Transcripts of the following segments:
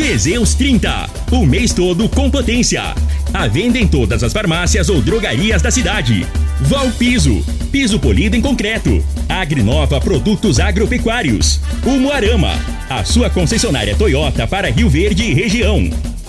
Teseus 30, o mês todo com potência. A venda em todas as farmácias ou drogarias da cidade. Valpiso, piso polido em concreto. Agrinova Produtos Agropecuários. Umuarama, a sua concessionária Toyota para Rio Verde e região.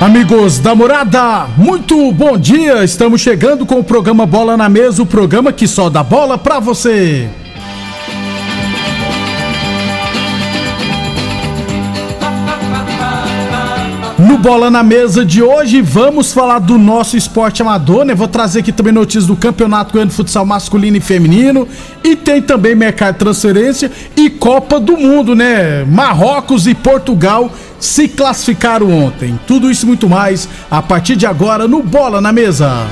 Amigos da morada, muito bom dia! Estamos chegando com o programa Bola na Mesa o programa que só dá bola pra você. No Bola na Mesa de hoje, vamos falar do nosso esporte amador, né? Vou trazer aqui também notícias do Campeonato Goiano de Futsal Masculino e Feminino. E tem também mercado de transferência e Copa do Mundo, né? Marrocos e Portugal se classificaram ontem. Tudo isso e muito mais a partir de agora no Bola na Mesa.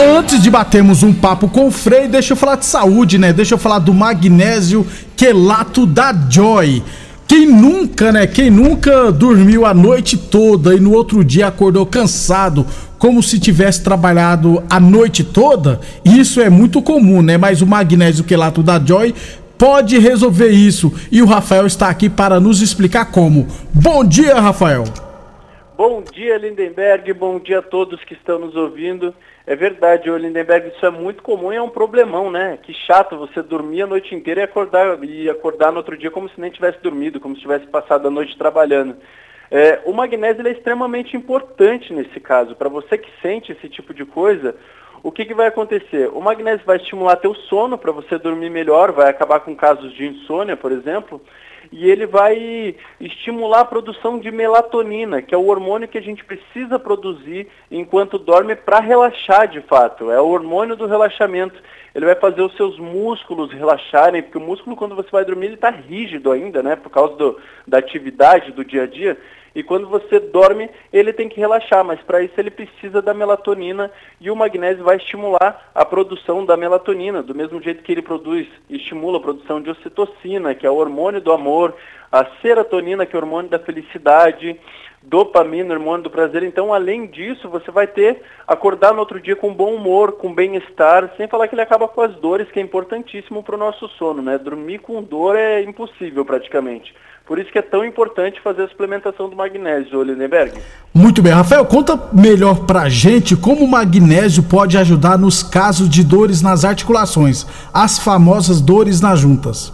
Antes de batermos um papo com o Frei, deixa eu falar de saúde, né? Deixa eu falar do magnésio quelato da Joy. Quem nunca, né? Quem nunca dormiu a noite toda e no outro dia acordou cansado, como se tivesse trabalhado a noite toda? Isso é muito comum, né? Mas o magnésio quelato da Joy pode resolver isso. E o Rafael está aqui para nos explicar como. Bom dia, Rafael. Bom dia, Lindenberg. Bom dia a todos que estão nos ouvindo. É verdade, Lindenberg, isso é muito comum e é um problemão, né? Que chato você dormir a noite inteira e acordar, e acordar no outro dia como se nem tivesse dormido, como se tivesse passado a noite trabalhando. É, o magnésio é extremamente importante nesse caso. Para você que sente esse tipo de coisa, o que, que vai acontecer? O magnésio vai estimular teu sono para você dormir melhor, vai acabar com casos de insônia, por exemplo, e ele vai estimular a produção de melatonina, que é o hormônio que a gente precisa produzir enquanto dorme para relaxar de fato. É o hormônio do relaxamento. Ele vai fazer os seus músculos relaxarem, porque o músculo, quando você vai dormir, ele está rígido ainda, né? Por causa do, da atividade do dia a dia. E quando você dorme, ele tem que relaxar, mas para isso ele precisa da melatonina e o magnésio vai estimular a produção da melatonina, do mesmo jeito que ele produz, estimula a produção de ocitocina, que é o hormônio do amor, a serotonina, que é o hormônio da felicidade, dopamina, hormônio do prazer. Então, além disso, você vai ter acordar no outro dia com bom humor, com bem-estar, sem falar que ele acaba com as dores, que é importantíssimo para o nosso sono, né? Dormir com dor é impossível praticamente. Por isso que é tão importante fazer a suplementação do magnésio, Lindenberg. Muito bem, Rafael, conta melhor pra gente como o magnésio pode ajudar nos casos de dores nas articulações, as famosas dores nas juntas.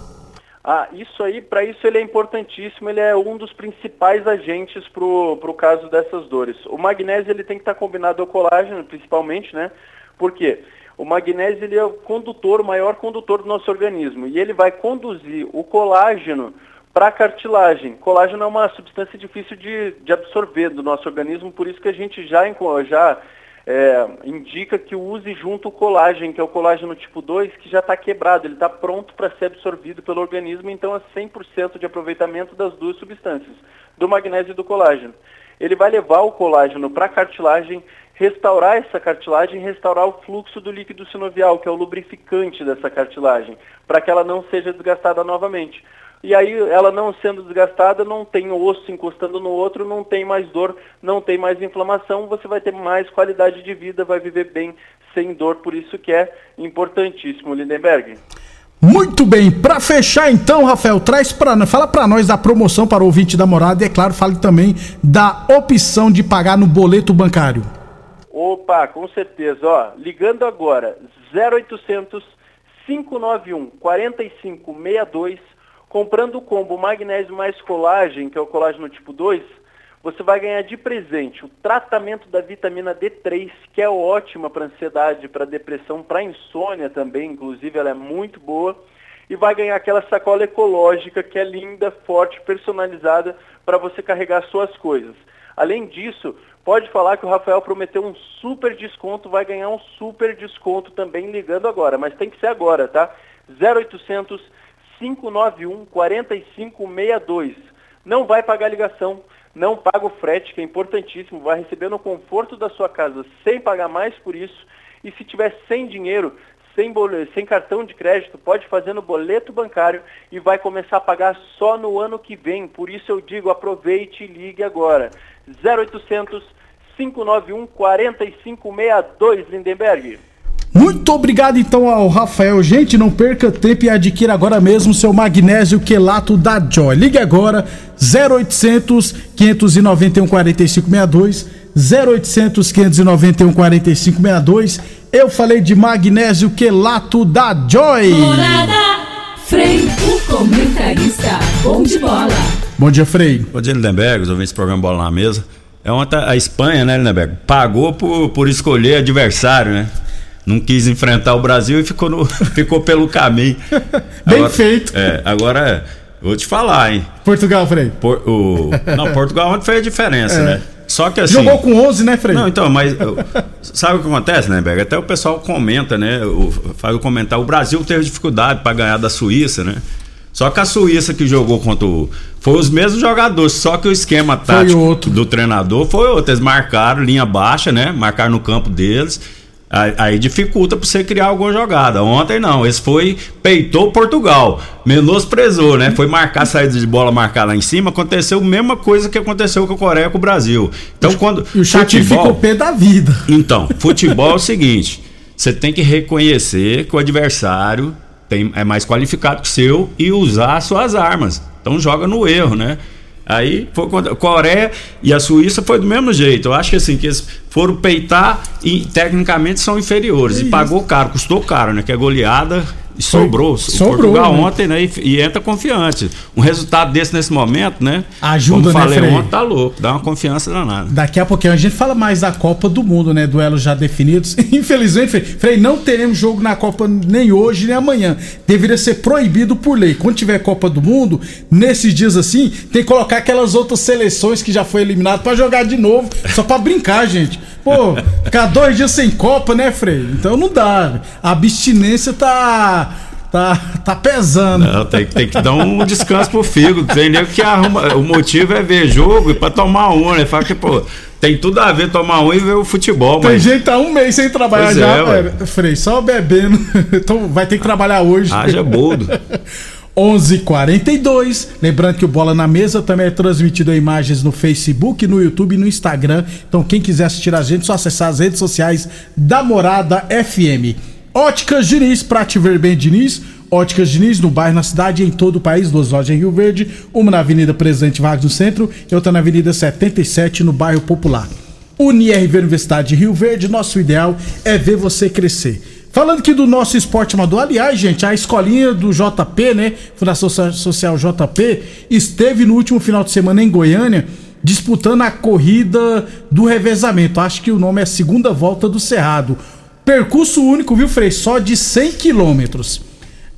Ah, isso aí, para isso ele é importantíssimo, ele é um dos principais agentes para o caso dessas dores. O magnésio ele tem que estar tá combinado ao colágeno, principalmente, né? Por quê? O magnésio ele é o condutor, o maior condutor do nosso organismo, e ele vai conduzir o colágeno para a cartilagem. Colágeno é uma substância difícil de, de absorver do nosso organismo, por isso que a gente já, já é, indica que use junto o colágeno, que é o colágeno tipo 2, que já está quebrado, ele está pronto para ser absorvido pelo organismo, então é 100% de aproveitamento das duas substâncias, do magnésio e do colágeno. Ele vai levar o colágeno para a cartilagem, restaurar essa cartilagem, restaurar o fluxo do líquido sinovial, que é o lubrificante dessa cartilagem, para que ela não seja desgastada novamente. E aí, ela não sendo desgastada, não tem osso encostando no outro, não tem mais dor, não tem mais inflamação, você vai ter mais qualidade de vida, vai viver bem sem dor, por isso que é importantíssimo, Lindenberg. Muito bem, para fechar então, Rafael, traz para fala para nós da promoção para o ouvinte da morada e é claro, fale também da opção de pagar no boleto bancário. Opa, com certeza, ó, ligando agora 0800 591 4562 comprando o combo magnésio mais colágeno, que é o colágeno tipo 2, você vai ganhar de presente o tratamento da vitamina D3, que é ótima para ansiedade, para depressão, para insônia também, inclusive ela é muito boa. E vai ganhar aquela sacola ecológica que é linda, forte, personalizada para você carregar suas coisas. Além disso, pode falar que o Rafael prometeu um super desconto, vai ganhar um super desconto também ligando agora, mas tem que ser agora, tá? 0800 591 4562. Não vai pagar ligação, não paga o frete, que é importantíssimo, vai receber no conforto da sua casa sem pagar mais por isso. E se tiver sem dinheiro, sem, boleto, sem cartão de crédito, pode fazer no boleto bancário e vai começar a pagar só no ano que vem. Por isso eu digo, aproveite e ligue agora. 0800 591 4562, Lindenberg. Muito obrigado então ao Rafael. Gente, não perca tempo e adquira agora mesmo seu magnésio quelato da Joy. Ligue agora 0800 591 4562 0800 591 4562. Eu falei de magnésio quelato da Joy. Morada, Frei, o comentarista, bom de bola. Bom dia, Frei. Bom dia, Lindenberg, os ouvintes do programa Bola na Mesa. É ontem a Espanha, né, Lindenberg? Pagou por, por escolher adversário, né? Não quis enfrentar o Brasil e ficou, no, ficou pelo caminho. Bem agora, feito. É, agora, vou te falar, hein? Portugal, Frei. Por, o, não, Portugal ontem fez a diferença, é. né? Só que assim. Jogou com 11, né, Frei? Não, então, mas sabe o que acontece, né, Berg? Até o pessoal comenta, né? O, faz o comentário. O Brasil teve dificuldade para ganhar da Suíça, né? Só que a Suíça que jogou contra o. Foi os mesmos jogadores, só que o esquema tático do treinador foi outro. Eles marcaram linha baixa, né? Marcaram no campo deles Aí dificulta para você criar alguma jogada. Ontem não, esse foi peitou Portugal, menosprezou, né? Foi marcar saída de bola, marcar lá em cima. Aconteceu a mesma coisa que aconteceu com a Coreia com o Brasil. Então quando e o futebol, ficou pé da vida. Então, futebol é o seguinte: você tem que reconhecer que o adversário tem, é mais qualificado que o seu e usar suas armas. Então joga no erro, né? Aí foi contra a Coreia e a Suíça foi do mesmo jeito. Eu acho que assim, que eles foram peitar e tecnicamente são inferiores. É e pagou caro, custou caro, né? Que é goleada sobrou. sobrou. Portugal né? ontem, né? E, e, entra confiante. Um resultado desse nesse momento, né? Ajuda, Como né, falei ontem, tá louco. Dá uma confiança danada. Daqui a pouquinho a gente fala mais da Copa do Mundo, né? Duelos já definidos. Infelizmente, Frei, Frei, não teremos jogo na Copa nem hoje nem amanhã. Deveria ser proibido por lei. Quando tiver Copa do Mundo, nesses dias assim, tem que colocar aquelas outras seleções que já foi eliminado para jogar de novo, só para brincar, gente. Pô, ficar dois dias sem Copa, né, Frei? Então não dá. A abstinência tá. Tá, tá pesando. Não, tem, tem que dar um descanso pro fígado. Tem que arruma. O motivo é ver jogo e pra tomar um, né? Fala que, pô, tem tudo a ver tomar um e ver o futebol. Tem mas... gente tá um mês sem trabalhar pois já, é, Frei, só bebendo. Então vai ter que trabalhar hoje. Haja boldo. 11:42. Lembrando que o Bola na Mesa também é transmitido em imagens no Facebook, no YouTube e no Instagram. Então quem quiser assistir a gente, é só acessar as redes sociais da Morada FM. Óticas Diniz, pra te ver bem, Diniz. Óticas Diniz, no bairro, na cidade e em todo o país. Duas lojas em Rio Verde, uma na Avenida Presidente Vargas no centro e outra na Avenida 77 no bairro Popular. UniRV Universidade de Rio Verde, nosso ideal é ver você crescer. Falando aqui do nosso esporte amador, aliás, gente, a escolinha do JP, né? Fundação Social JP, esteve no último final de semana em Goiânia disputando a corrida do revezamento. Acho que o nome é Segunda Volta do Cerrado. Percurso único, viu, Frei? Só de 100 quilômetros.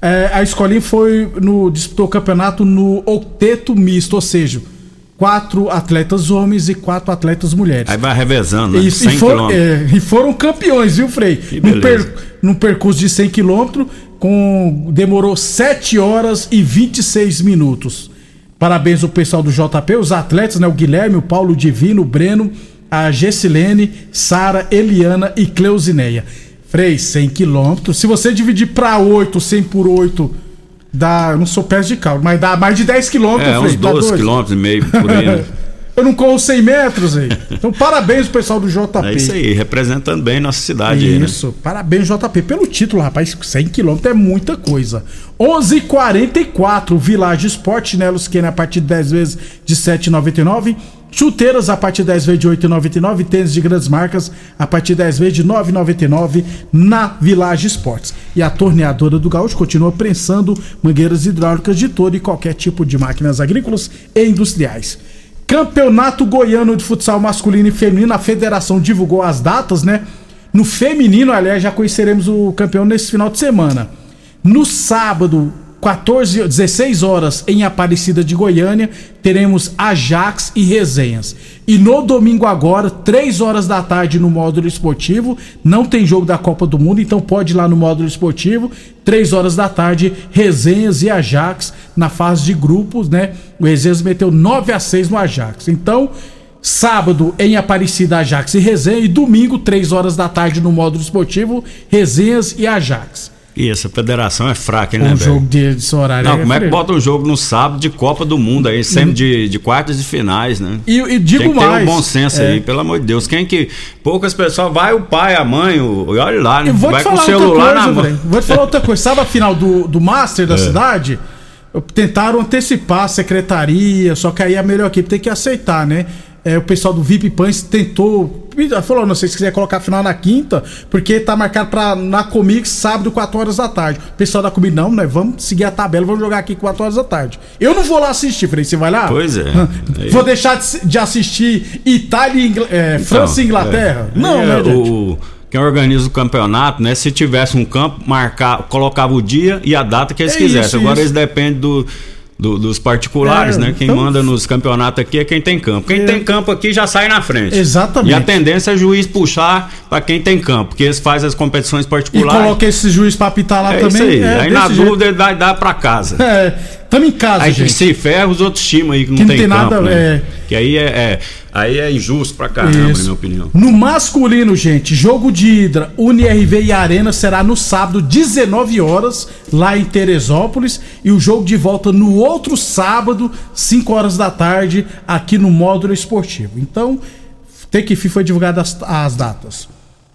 É, a escolinha foi no disputou o campeonato no octeto misto, ou seja, quatro atletas homens e quatro atletas mulheres. Aí vai revezando, né? Isso, e, for, é, e, foram campeões, viu, Frei? Num, per, num percurso de 100 quilômetros, com, demorou 7 horas e 26 minutos. Parabéns ao pessoal do JP, os atletas, né? O Guilherme, o Paulo Divino, o Breno, a Gessilene, Sara, Eliana e Cleusineia. Frei, 100 quilômetros. Se você dividir para 8, 100 por 8 Dá, eu não sou pés de cálculo, mas dá mais de 10 quilômetros. É, uns 12 quilômetros e meio por aí. Né? eu não corro 100 metros aí. Então, parabéns pro pessoal do JP. É isso aí, representando bem nossa cidade aí, né? Isso, parabéns JP pelo título, rapaz. 100 quilômetros é muita coisa. 11:44 Village Sport, chinelos que a partir de 10 vezes de 7,99. Chuteiras a partir de 10 vezes de 8,99. Tênis de grandes marcas a partir de 10 vezes de 9,99 na Village Esportes. E a torneadora do Gaúcho continua prensando mangueiras hidráulicas de todo e qualquer tipo de máquinas agrícolas e industriais. Campeonato Goiano de Futsal Masculino e Feminino, a federação divulgou as datas, né? No feminino, aliás, já conheceremos o campeão nesse final de semana. No sábado, 14, 16 horas em Aparecida de Goiânia, teremos Ajax e Resenhas. E no domingo agora, 3 horas da tarde no módulo esportivo, não tem jogo da Copa do Mundo, então pode ir lá no módulo esportivo, 3 horas da tarde, Resenhas e Ajax na fase de grupos, né? O Resenhas meteu 9 a 6 no Ajax. Então, sábado em Aparecida Ajax e Resenha e domingo, 3 horas da tarde no módulo esportivo, Resenhas e Ajax. E essa federação é fraca, hein, Um né, jogo Berg? de, de horário. Não, é como é que bota um jogo no sábado de Copa do Mundo aí, sempre de, de quartas e finais, né? E, e digo Tem que mais. um bom senso é, aí, pelo amor de Deus. Quem que. Poucas pessoas, vai o pai, a mãe, o, e olha lá, né? Vou vai te com o celular outra na coisa, mão. Vou te falar outra coisa. Sabe a final do, do Master É. da cidade? Tentaram antecipar a secretaria, só que aí a melhor equipe tem que aceitar, né? É, o pessoal do VIP Pães tentou. Falou, não sei se quiser colocar final na quinta, porque tá marcado pra, na Comics sábado, 4 horas da tarde. O pessoal da Comics, não, né? Vamos seguir a tabela, vamos jogar aqui 4 horas da tarde. Eu não vou lá assistir, falei, você vai lá? Pois é. Vou deixar de, assistir Itália e Ingl- é, França e Então, Inglaterra? é. Não, É, né, gente? o, quem organiza o campeonato, né? Se tivesse um campo, marcar, colocava o dia e a data que eles É quisessem. Agora isso. eles dependem do, do- dos particulares, É, né? Quem então- manda nos campeonatos aqui é quem tem campo. Quem É. tem campo aqui já sai na frente. Exatamente. E a tendência é o juiz puxar para quem tem campo, porque eles fazem as competições E particulares. coloca esse juiz pra apitar lá é também. isso aí. é, aí na jeito. dúvida ele dá, dá para casa. É, tamo em casa, Aí gente. se ferra os outros times aí que não Que não tem, tem campo, nada, né? é. Que aí é, é- aí é injusto pra caramba, na Isso. minha opinião. No masculino, gente, jogo de Hidra, UniRV e Arena será no sábado, 19 horas, lá em Teresópolis. E o jogo de volta no outro sábado, 5 horas da tarde, aqui no módulo esportivo. Então, tem que foi divulgada as, as datas.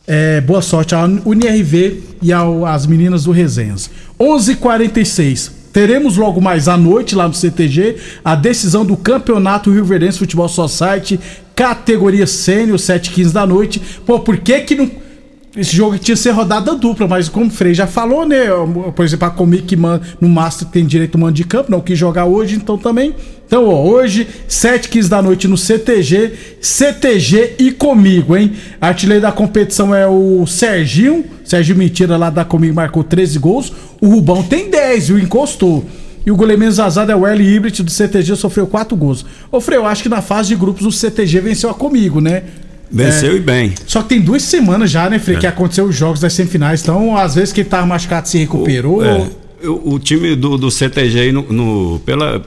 É, boa sorte à UniRV e ao, às meninas do Resenhas. 11:46 Teremos logo mais à noite lá no CTG a decisão do Campeonato Rio Verdense Futebol Society, categoria sênior, 7h15 da noite. Pô, por que que não. Esse jogo tinha que ser rodada dupla, mas como o Frei já falou, né? Por exemplo, a Comic Man no Master tem direito mano de campo, não quis jogar hoje, então também. Então, ó, hoje, 7h15 da noite no CTG, CTG e comigo, hein? Artilheiro da competição é o Serginho, Serginho Mentira lá da Comigo marcou 13 gols. O Rubão tem 10, viu? Encostou. E o goleiro menos azado é o L Hibrit do CTG, sofreu 4 gols. Ô, Frei, eu acho que na fase de grupos o CTG venceu a Comigo, né? Venceu e bem. Só que tem duas semanas já, né, Frei, que aconteceu os jogos das semifinais. Então, às vezes, quem tava machucado se recuperou. É, o, o time do, do CTG aí no, no- pela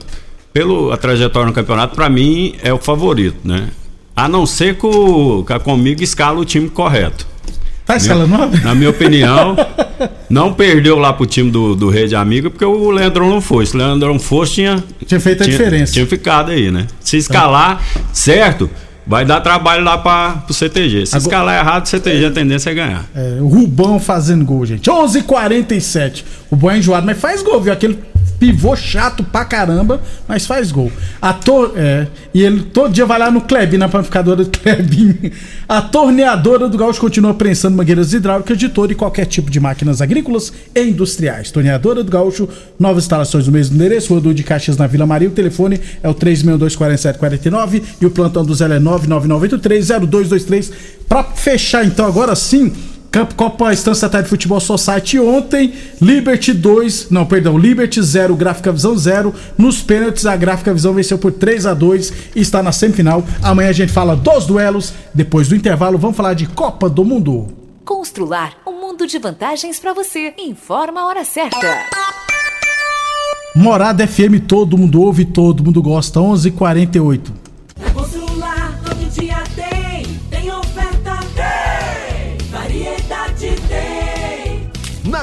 pelo a trajetória no campeonato, pra mim é o favorito, né? A não ser que, o, que a comigo escala o time correto. Tá escalando nove? Na minha opinião, não perdeu lá pro time do, do Rede Amiga, porque o Leandrão não foi. Se o Leandrão fosse, tinha. Tinha feito a diferença. Tinha ficado aí, né? Se escalar certo, vai dar trabalho lá pra, pro CTG. Se Agora- escalar errado, o CTG a tendência é ganhar. É, o Rubão fazendo gol, gente. 11 h 47 O Rubão é enjoado, mas faz gol, viu? Aquele pivô chato pra caramba, mas faz gol. A tor é, e ele todo dia vai lá no Klebin, na panificadora do Klebin. A torneadora do Gaúcho continua prensando mangueiras hidráulicas de todo e qualquer tipo de máquinas agrícolas e industriais. Torneadora do Gaúcho, novas instalações no mesmo endereço, Rodul de Caxias na Vila Maria. O telefone é o 3624749 e o plantão do Zé é 999830223. Pra fechar então agora sim, Copa Estância Tarde Futebol Society ontem, Liberty 2, não, perdão, Liberty 0, Gráfica Visão 0. Nos pênaltis, a Gráfica Visão venceu por 3 a 2 e está na semifinal. Amanhã a gente fala dos duelos. Depois do intervalo, vamos falar de Copa do Mundo. Constrular um mundo de vantagens para você. Informa a hora certa. Morada FM, todo mundo ouve, todo mundo gosta. 11:48.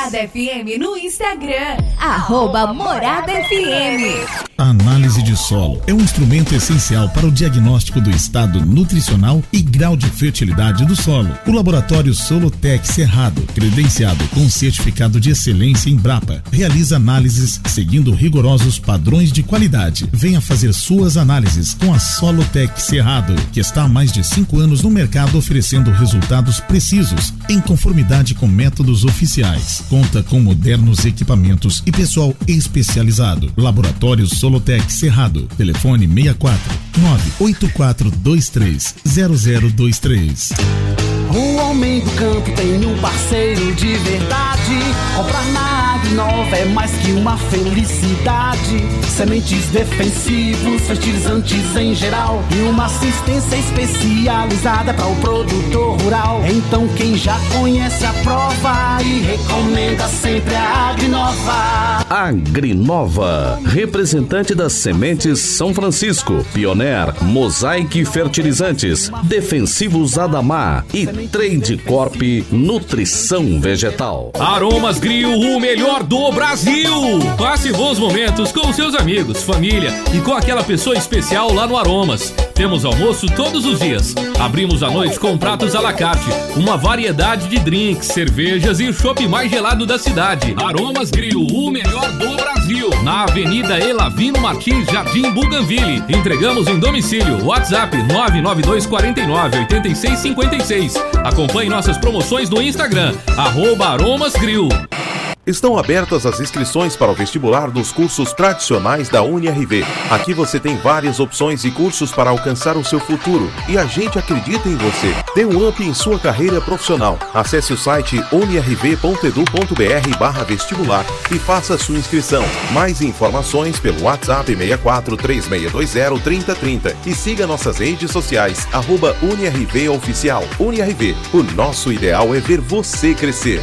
Morada FM no Instagram, arroba Morada FM. A análise de solo é um instrumento essencial para o diagnóstico do estado nutricional e grau de fertilidade do solo. O laboratório Solotec Cerrado, credenciado com certificado de excelência em Brapa, realiza análises seguindo rigorosos padrões de qualidade. Venha fazer suas análises com a Solotec Cerrado, que está há mais de cinco anos no mercado oferecendo resultados precisos, em conformidade com métodos oficiais. Conta com modernos equipamentos e pessoal especializado. Laboratório Solotec Cerrado. Telefone 64 98423 0023. O homem do campo tem um parceiro de verdade. Comprar na Agrinova é mais que uma felicidade. Sementes defensivos, fertilizantes em geral. E uma assistência especializada para o produtor rural. Então quem já conhece a prova sempre a Agrinova. Agrinova, representante das sementes São Francisco, Pioneer, Mosaic Fertilizantes, Defensivos Adamar e Trade Corp Nutrição Vegetal. Aromas Grill, o melhor do Brasil! Passe bons momentos com seus amigos, família e com aquela pessoa especial lá no Aromas. Temos almoço todos os dias. Abrimos à noite com pratos à la carte, uma variedade de drinks, cervejas e o chopp mais gelado da cidade. Aromas Grill, o melhor do Brasil. Na Avenida Elavino Martins, Jardim Buganville. Entregamos em domicílio. WhatsApp 992 49 86 56. Acompanhe nossas promoções no Instagram, arroba Aromas Grill. Estão abertas as inscrições para o vestibular dos cursos tradicionais da UniRV. Aqui você tem várias opções e cursos para alcançar o seu futuro e a gente acredita em você. Dê um up em sua carreira profissional. Acesse o site unirv.edu.br vestibular e faça sua inscrição. Mais informações pelo WhatsApp 64 3620 3030 e siga nossas redes sociais arroba UniRV Oficial. UniRV, o nosso ideal é ver você crescer.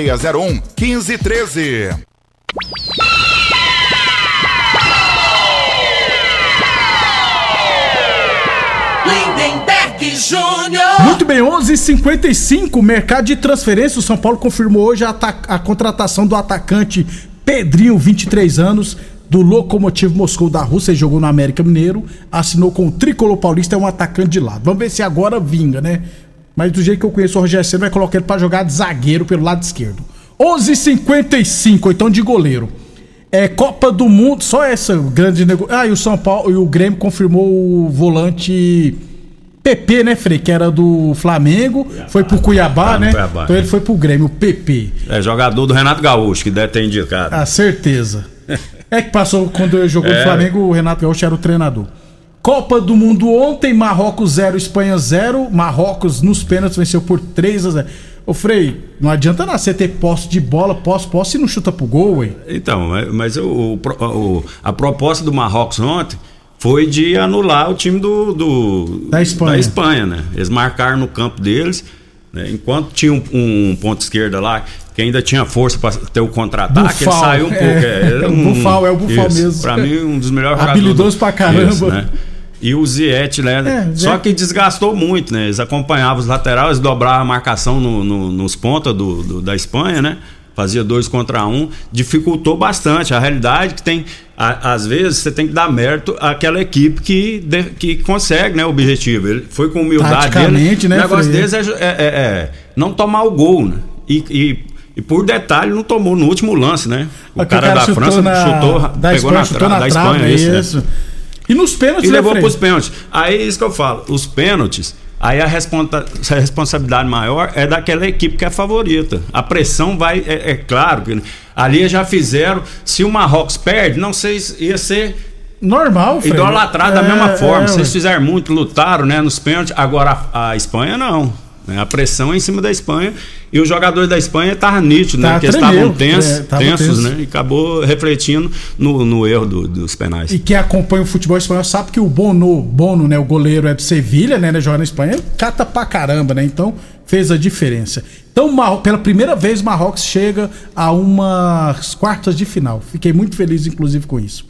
1513. Lindenberg Júnior. Muito bem, 11:55 mercado de transferência. O São Paulo confirmou hoje a, a contratação do atacante Pedrinho, 23 anos, do Lokomotiv Moscou da Rússia, ele jogou no América Mineiro, assinou com o Tricolor Paulista, é um atacante de lado. Vamos ver se agora vinga, né? Mas do jeito que eu conheço o Rogério Senna, vai colocar ele pra jogar de zagueiro pelo lado esquerdo. 11:55 então de goleiro. É Copa do Mundo, só essa grande negócio. Ah, e o São Paulo e o Grêmio confirmou o volante PP, né, Frei? Que era do Flamengo, foi pro Cuiabá, Tá no né? Cuiabá, então ele foi pro Grêmio, o PP. É jogador do Renato Gaúcho, que deve ter indicado. Ah, certeza. É que passou quando ele jogou no É. Flamengo, o Renato Gaúcho era o treinador. Copa do Mundo ontem, Marrocos 0, Espanha 0. Marrocos nos pênaltis venceu por 3 a 0. Ô Frei, não adianta nada você ter posse de bola, posse, posse e não chuta pro gol, ué. Então, mas- o, o- a proposta do Marrocos ontem foi de anular o time do, do- Da Espanha. Espanha, né? Eles marcaram no campo deles, né? enquanto tinha um, um ponto esquerda lá que ainda tinha força para ter o contra-ataque, ele saiu um pouco. é. era O Bufal, é o Bufal mesmo. Para mim, um dos melhores jogadores. Habilidoso pra caramba. né? E o Ziet, né? É, Só que desgastou muito, né? Eles acompanhavam os laterais, dobravam a marcação no- no- nos pontas do, do- da Espanha, né? Fazia dois contra um, dificultou bastante. A realidade é que tem, a- às vezes, você tem que dar mérito àquela equipe que, de- que consegue, né? O objetivo. Ele foi com humildade dele. né, O negócio deles é, é- é- é não tomar o gol, né? E, e- e por detalhe, não tomou no último lance, né? O, Aqui cara, da França na- chutou, da pegou Espanha, na, chutou na da trave, Espanha, isso, né? isso. E nos pênaltis, E né, levou Frei? pros pênaltis. Aí é isso que eu falo. Os pênaltis, aí a, responsa- a responsabilidade maior é daquela equipe que é a favorita. A pressão vai. É, é claro que ali já fizeram. Se o Marrocos perde, não sei se ia ser. Normal, Frei. Idolatrado da É, mesma forma. é, Vocês ué. fizeram muito, lutaram né, nos pênaltis. Agora a, a Espanha não. A pressão é em cima da Espanha. E os jogadores da Espanha estavam nítidos, né? Tá, Porque eles tremeu, estavam tensos, é, tensos, tenso. né? E acabou refletindo no, no erro do- dos penais. E quem acompanha o futebol espanhol sabe que o Bono, Bono, né, o goleiro é do Sevilha, né, né, joga na Espanha, cata pra caramba, né? Então fez a diferença. Então, pela primeira vez, o Marrocos chega a umas quartas de final. Fiquei muito feliz, inclusive, com isso.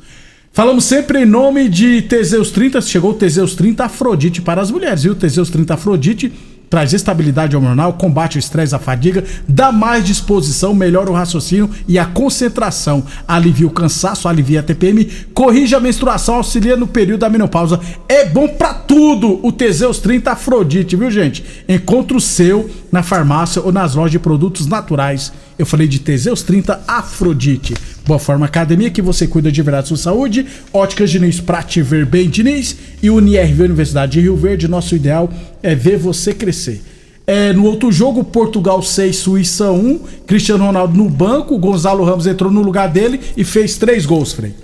Falamos sempre em nome de Teseus 30. Chegou o Teseus 30 Afrodite para as mulheres, viu? Teseus 30 Afrodite traz estabilidade hormonal, combate o estresse, a fadiga, dá mais disposição, melhora o raciocínio e a concentração, alivia o cansaço, alivia a TPM, corrige a menstruação, auxilia no período da menopausa. É bom pra tudo o Teseus 30 Afrodite, viu, gente? Encontre o seu na farmácia ou nas lojas de produtos naturais. Eu falei de Teseus 30 Afrodite. Boa Forma Academia, que você cuida de verdade da sua saúde. Óticas Diniz pra te ver bem, Diniz. E UniRV Universidade de Rio Verde. Nosso ideal é ver você crescer. É, no outro jogo, Portugal 6, Suíça 1. Cristiano Ronaldo no banco. Gonzalo Ramos entrou no lugar dele e fez três gols, Frei.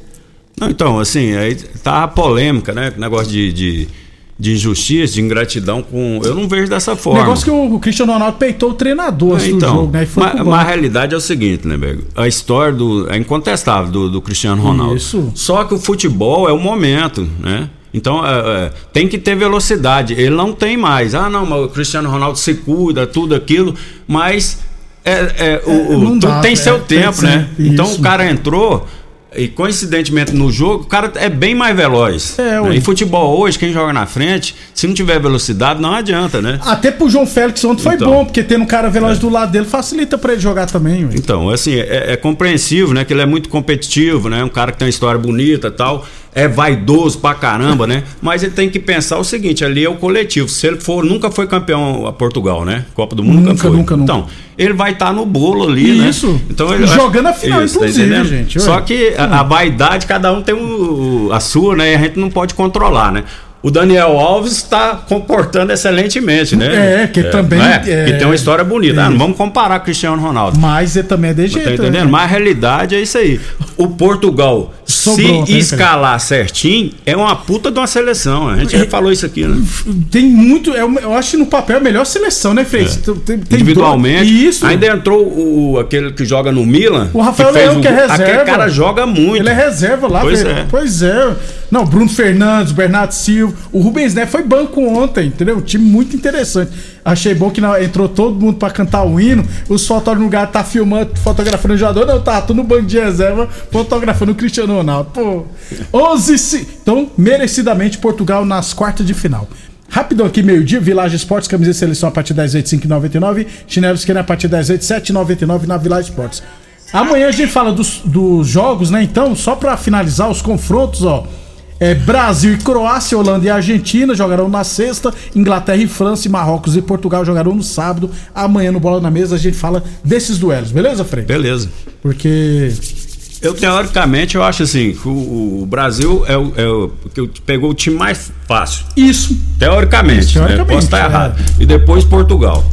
Então, assim, aí tá a polêmica, né? Negócio de, de, de injustiça, de ingratidão com. Eu não vejo dessa O forma. negócio que o Cristiano Ronaldo peitou o treinador antes do jogo, né? E foi mas, mas a realidade é o seguinte, né, Bergo? A história do. É incontestável do, do Cristiano Ronaldo. Isso. Só que o futebol é o momento, né? Então é, é, tem que ter velocidade. Ele não tem mais. Ah, não, mas o Cristiano Ronaldo se cuida, tudo aquilo, mas é, é, o, o- não tudo dá, tem é, seu tem tempo, sim, né? Então o cara entrou. E coincidentemente no jogo, o cara é bem mais veloz. É, né? Em futebol hoje, quem joga na frente, se não tiver velocidade, não adianta, né? Até pro João Félix ontem foi Então. bom, porque tendo um cara veloz do lado dele facilita pra ele jogar também, ué. Então, assim, é, é compreensivo, né? Que ele é muito competitivo, né? Um cara que tem uma história bonita e tal. É vaidoso pra caramba, né? Mas ele tem que pensar o seguinte, ali é o coletivo. Se ele for, nunca foi campeão a Portugal, né? Copa do Mundo nunca, Nunca, foi. nunca, nunca. Então, ele vai estar no bolo ali, né? Isso. Então, ele Jogando a final, inclusive, entendendo? gente, ué. Só que a, a vaidade, cada um tem o- a sua, né? E a gente não pode controlar, né? O Daniel Alves está comportando excelentemente, né? É, que também- não é? é. Que tem uma história bonita. Ah, não Isso. vamos comparar com o Cristiano Ronaldo. Mas ele também é de Tá jeito. entendendo? né? Mas a realidade é isso aí. O Portugal, Sobrou, se né, escalar certinho, é uma puta de uma seleção. A gente já falou isso aqui, né? Tem muito. é eu acho que no papel é a melhor seleção, né, Fez? Tem- tem- tem Individualmente. Isso. Ainda entrou o, aquele que joga no Milan. O Rafael fez Leão, o que é reserva. Aquele cara joga muito. Ele é reserva lá, Pois velho. é. Pois é. Não, Bruno Fernandes, Bernardo Silva. O Rubens Neto foi banco ontem, entendeu? Um time muito interessante. Achei bom que na- entrou todo mundo pra cantar o hino. Os fotógrafos no lugar tá filmando, fotografando o jogador. Não, tá, tô no banco de reserva fotografando o Cristiano Ronaldo. Pô, 11 se... Então, merecidamente, Portugal nas quartas de final. Rapidão aqui, meio-dia, Village Esportes, camisa de seleção a partir das 8, 5,99. Chinelo esquerda a partir das 8, 7,99 na Village Esportes. Amanhã a gente fala dos, dos jogos, né? Então, só pra finalizar os confrontos, ó. É, Brasil e Croácia, Holanda e Argentina jogarão na sexta, Inglaterra e França, e Marrocos e Portugal jogarão no sábado. Amanhã no Bola na Mesa a gente fala desses duelos, beleza, Frei? Beleza. Porque. Eu, teoricamente, eu acho assim, o, o Brasil é o, é o- que pegou o time mais fácil. Isso. Teoricamente. Isso, né? teoricamente, Posso estar é. errado. E depois Portugal.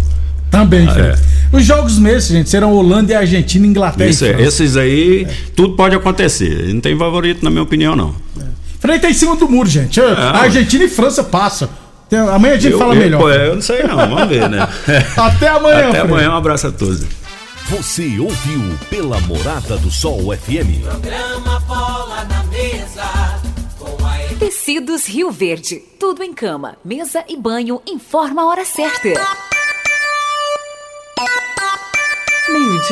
Também, Frei. é. Os jogos mesmo, gente, serão Holanda e Argentina, Inglaterra Isso e é, esses aí, tudo pode acontecer. Não tem favorito, na minha opinião, não. Frei tá em cima do muro, gente. A Argentina e França passa. Amanhã a gente Eu- fala eu- melhor. pô, eu não sei não, vamos ver, né? Até amanhã, Até amanhã, um abraço a todos. Você ouviu pela Morada do Sol FM. Programa Bola na Mesa. Com a Tecidos Rio Verde. Tudo em cama, mesa e banho. Informa a hora certa. Meio-dia.